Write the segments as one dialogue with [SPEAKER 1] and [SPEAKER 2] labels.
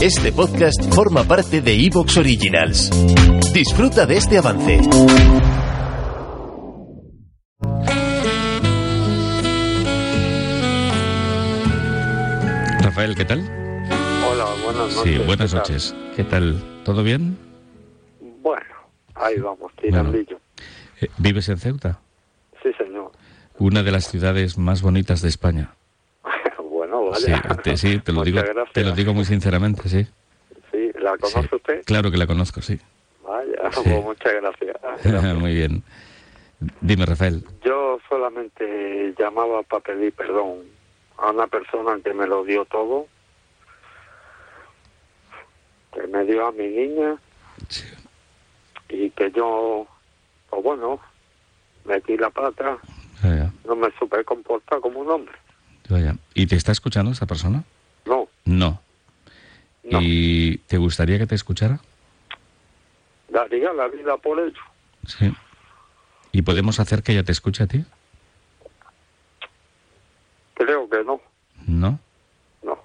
[SPEAKER 1] Este podcast forma parte de Evox Originals. Disfruta de este avance.
[SPEAKER 2] Rafael, ¿qué tal?
[SPEAKER 3] Hola, buenas noches.
[SPEAKER 2] Sí, buenas
[SPEAKER 3] ¿qué tal?
[SPEAKER 2] noches. ¿Qué tal? ¿Todo bien?
[SPEAKER 3] Bueno, ahí vamos, tirandillo.
[SPEAKER 2] Eh, ¿Vives en Ceuta?
[SPEAKER 3] Sí, señor.
[SPEAKER 2] Una de las ciudades más bonitas de España. Sí, te, sí, te lo digo,
[SPEAKER 3] gracias.
[SPEAKER 2] te lo digo muy sinceramente, sí.
[SPEAKER 3] Sí, ¿la conoce
[SPEAKER 2] Sí.
[SPEAKER 3] usted?
[SPEAKER 2] Claro que la conozco, sí.
[SPEAKER 3] Vaya,
[SPEAKER 2] Sí.
[SPEAKER 3] pues muchas gracias.
[SPEAKER 2] muy bien. Dime, Rafael.
[SPEAKER 3] Yo solamente llamaba para pedir perdón a una persona que me lo dio todo, que me dio a mi niña
[SPEAKER 2] Sí.
[SPEAKER 3] y que yo, pues bueno, metí la pata,
[SPEAKER 2] Vaya,
[SPEAKER 3] no me supe comportar como un hombre.
[SPEAKER 2] Vaya. ¿Y te está escuchando esa persona?
[SPEAKER 3] No,
[SPEAKER 2] No.
[SPEAKER 3] no.
[SPEAKER 2] ¿Y te gustaría que te escuchara?
[SPEAKER 3] Daría la vida por ello.
[SPEAKER 2] Sí. ¿Y podemos hacer que ella te escuche a ti?
[SPEAKER 3] Creo que no,
[SPEAKER 2] No.
[SPEAKER 3] no.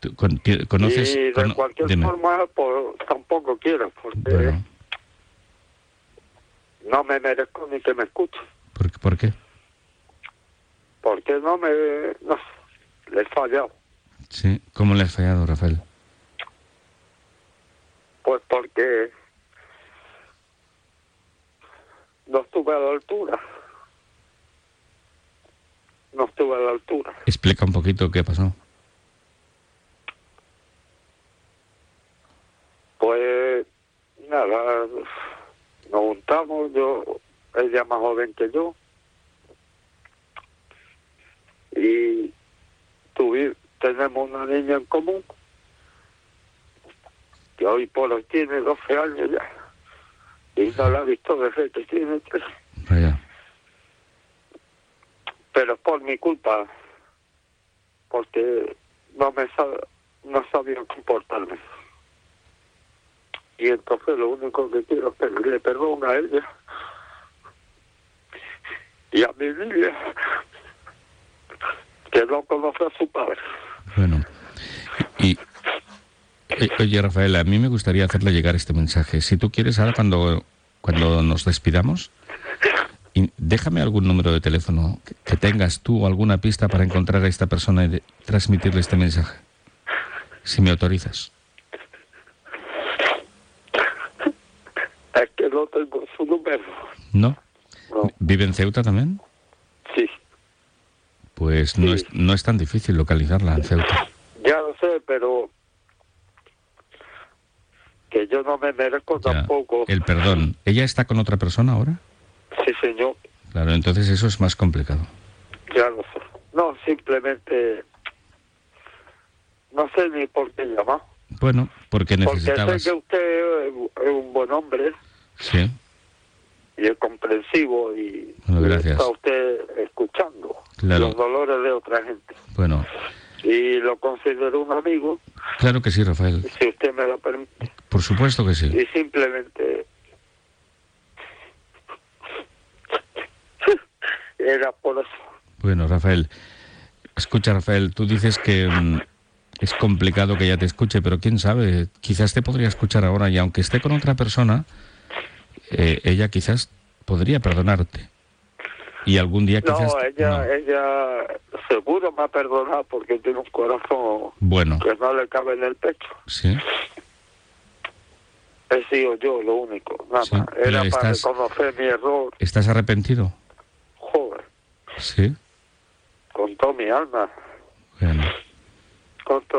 [SPEAKER 2] ¿Tú con- ¿Conoces?
[SPEAKER 3] y de
[SPEAKER 2] cono-
[SPEAKER 3] cualquier
[SPEAKER 2] dime.
[SPEAKER 3] forma, pues tampoco quiero, porque
[SPEAKER 2] Bueno,
[SPEAKER 3] no me merezco ni que me escuche.
[SPEAKER 2] ¿por, ¿por qué?
[SPEAKER 3] Porque no me... No, le he fallado.
[SPEAKER 2] Sí. ¿Cómo le has fallado, Rafael?
[SPEAKER 3] Pues porque no estuve a la altura. No estuve a la altura.
[SPEAKER 2] Explica un poquito qué pasó.
[SPEAKER 3] Pues nada, nos juntamos, yo, ella más joven que yo, y tuvi, tenemos una niña en común, que hoy por hoy tiene 12 años ya, y no la he visto desde que tiene 3,
[SPEAKER 2] Vaya.
[SPEAKER 3] pero es por mi culpa, porque no me sab- no sabía comportarme. Y entonces lo único que quiero es pedirle perdón a ella y a mi niña, que no conoce a su padre.
[SPEAKER 2] Bueno. Y, eh, oye, Rafael, a mí me gustaría hacerle llegar este mensaje. Si tú quieres, ahora cuando, cuando nos despidamos, déjame algún número de teléfono que, tengas tú o alguna pista para encontrar a esta persona y transmitirle este mensaje. Si me autorizas.
[SPEAKER 3] Es que no tengo su número.
[SPEAKER 2] ¿No?
[SPEAKER 3] No,
[SPEAKER 2] ¿Vive en Ceuta también? Pues no,
[SPEAKER 3] Sí.
[SPEAKER 2] es, no es tan difícil localizarla en Ceuta.
[SPEAKER 3] ya lo sé, pero que yo no me merezco
[SPEAKER 2] Ya.
[SPEAKER 3] tampoco.
[SPEAKER 2] El perdón. ¿Ella está con otra persona ahora?
[SPEAKER 3] Sí, señor.
[SPEAKER 2] Claro, entonces eso es más complicado.
[SPEAKER 3] Ya lo sé. No, simplemente no sé ni por qué llamar.
[SPEAKER 2] Bueno, porque
[SPEAKER 3] Porque
[SPEAKER 2] necesitabas...
[SPEAKER 3] sé que usted es un buen hombre
[SPEAKER 2] Sí,
[SPEAKER 3] y es comprensivo y,
[SPEAKER 2] gracias.
[SPEAKER 3] está usted escuchando
[SPEAKER 2] Claro.
[SPEAKER 3] los dolores de otra gente.
[SPEAKER 2] bueno,
[SPEAKER 3] Y lo considero un amigo,
[SPEAKER 2] claro que sí, Rafael.
[SPEAKER 3] si usted me lo permite.
[SPEAKER 2] Por supuesto que sí.
[SPEAKER 3] Y simplemente era por eso.
[SPEAKER 2] Bueno, Rafael, escucha, Rafael, tú dices que mm, es complicado que ella te escuche, pero quién sabe, quizás te podría escuchar ahora y aunque esté con otra persona, eh, ella quizás podría perdonarte. Y algún día quizás...
[SPEAKER 3] No, ella,
[SPEAKER 2] no.
[SPEAKER 3] ella seguro me ha perdonado porque tiene un corazón
[SPEAKER 2] Bueno,
[SPEAKER 3] que no le cabe en el pecho.
[SPEAKER 2] sí,
[SPEAKER 3] He sido yo lo único, nada
[SPEAKER 2] Sí,
[SPEAKER 3] más. Era para
[SPEAKER 2] estás-
[SPEAKER 3] reconocer mi error,
[SPEAKER 2] ¿estás arrepentido?
[SPEAKER 3] joder,
[SPEAKER 2] Sí,
[SPEAKER 3] con toda mi alma,
[SPEAKER 2] bueno.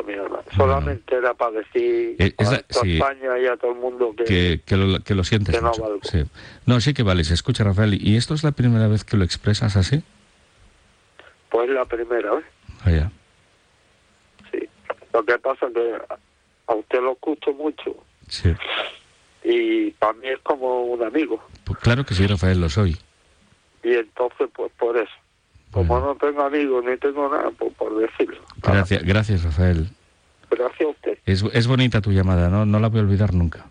[SPEAKER 3] Mi alma. Solamente era para decir
[SPEAKER 2] Eh, es
[SPEAKER 3] a
[SPEAKER 2] sí.
[SPEAKER 3] España y a todo el mundo que,
[SPEAKER 2] que, que lo, que lo sientes
[SPEAKER 3] que no
[SPEAKER 2] mucho.
[SPEAKER 3] valgo.
[SPEAKER 2] Sí. No, sí que vales. Escucha, Rafael, ¿y esto es la primera vez que lo expresas así?
[SPEAKER 3] pues la primera vez,
[SPEAKER 2] Vaya.
[SPEAKER 3] sí. Lo que pasa es que a usted lo escucho mucho
[SPEAKER 2] Sí.
[SPEAKER 3] y para mí es como un amigo.
[SPEAKER 2] Pues claro que sí, Rafael, lo soy.
[SPEAKER 3] Y entonces, pues por eso. Como no tengo amigos ni tengo nada, pues por decirlo.
[SPEAKER 2] Gracias, gracias, Rafael.
[SPEAKER 3] Gracias a usted.
[SPEAKER 2] Es, es bonita tu llamada, ¿no? No la voy a olvidar nunca.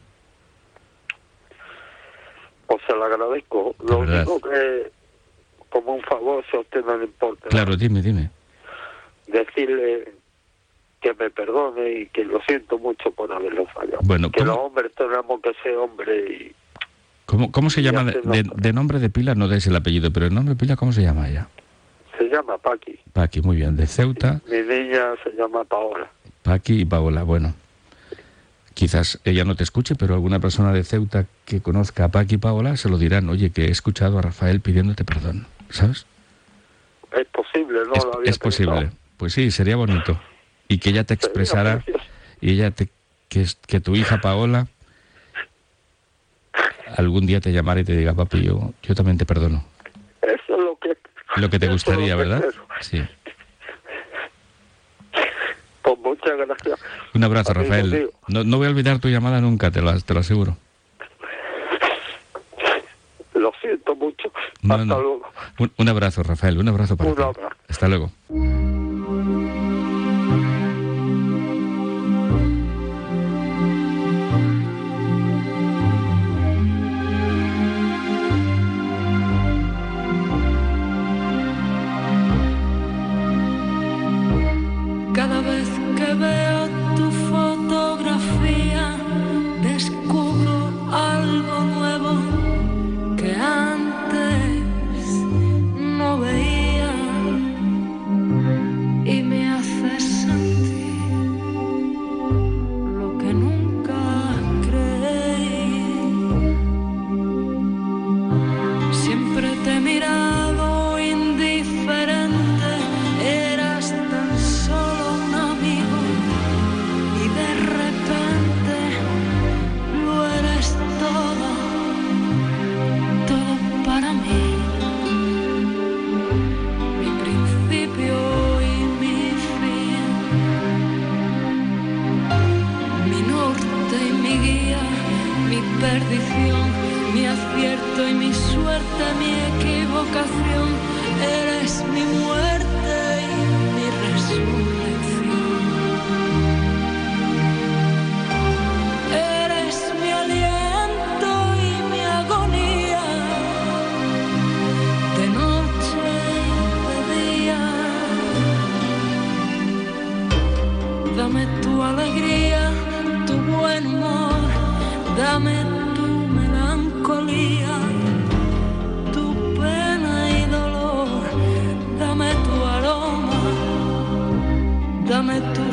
[SPEAKER 3] Pues se lo agradezco.
[SPEAKER 2] De
[SPEAKER 3] Lo
[SPEAKER 2] verdad.
[SPEAKER 3] único que, como un favor, si a usted no le importa,
[SPEAKER 2] Claro, dime, dime.
[SPEAKER 3] decirle que me perdone y que lo siento mucho por haberlo fallado.
[SPEAKER 2] Bueno,
[SPEAKER 3] que
[SPEAKER 2] ¿cómo-
[SPEAKER 3] los hombres tenemos que ser hombres y
[SPEAKER 2] ¿Cómo, cómo se
[SPEAKER 3] Y
[SPEAKER 2] llama? De, nombre de pila no des el apellido, pero el nombre de pila, ¿cómo se llama ella?
[SPEAKER 3] Llama Paqui.
[SPEAKER 2] Paqui, muy bien. De Ceuta,
[SPEAKER 3] Mi niña se llama Paola.
[SPEAKER 2] Paqui y Paola. Bueno, quizás ella no te escuche, pero alguna persona de Ceuta que conozca a Paqui y Paola se lo dirán. Oye, que he escuchado a Rafael pidiéndote perdón. ¿Sabes?
[SPEAKER 3] Es posible, ¿no?
[SPEAKER 2] es
[SPEAKER 3] lo había
[SPEAKER 2] es posible. Pues sí, sería bonito. Y que ella te expresara y ella te que tu hija Paola algún día te llamara y te diga, papi, yo, yo también te perdono.
[SPEAKER 3] Eso es lo que...
[SPEAKER 2] Lo que te gustaría, ¿verdad? Sí.
[SPEAKER 3] Pues muchas gracias.
[SPEAKER 2] Un abrazo, Rafael. No, no voy a olvidar tu llamada nunca, te lo, te lo aseguro.
[SPEAKER 3] Lo siento mucho.
[SPEAKER 2] No,
[SPEAKER 3] Hasta
[SPEAKER 2] no.
[SPEAKER 3] luego.
[SPEAKER 2] Un, un abrazo, Rafael. Un abrazo para
[SPEAKER 3] Un
[SPEAKER 2] ti.
[SPEAKER 3] abrazo.
[SPEAKER 2] Hasta luego.
[SPEAKER 4] Mi acierto y mi suerte, mi equivocación. Eres mi muerte y mi resurrección.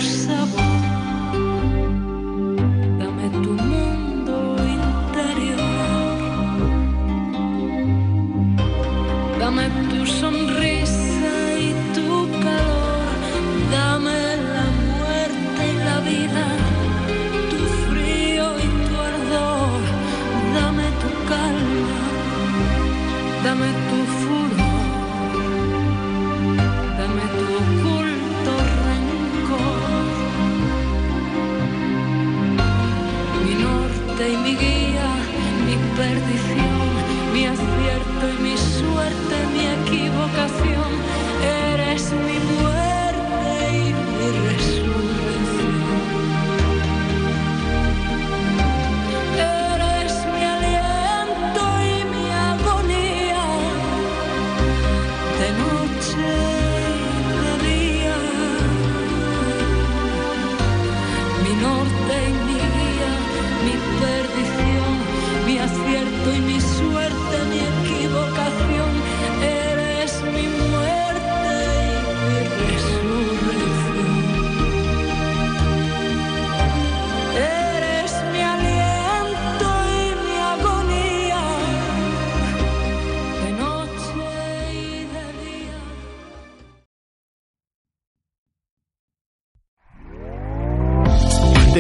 [SPEAKER 4] Sabor,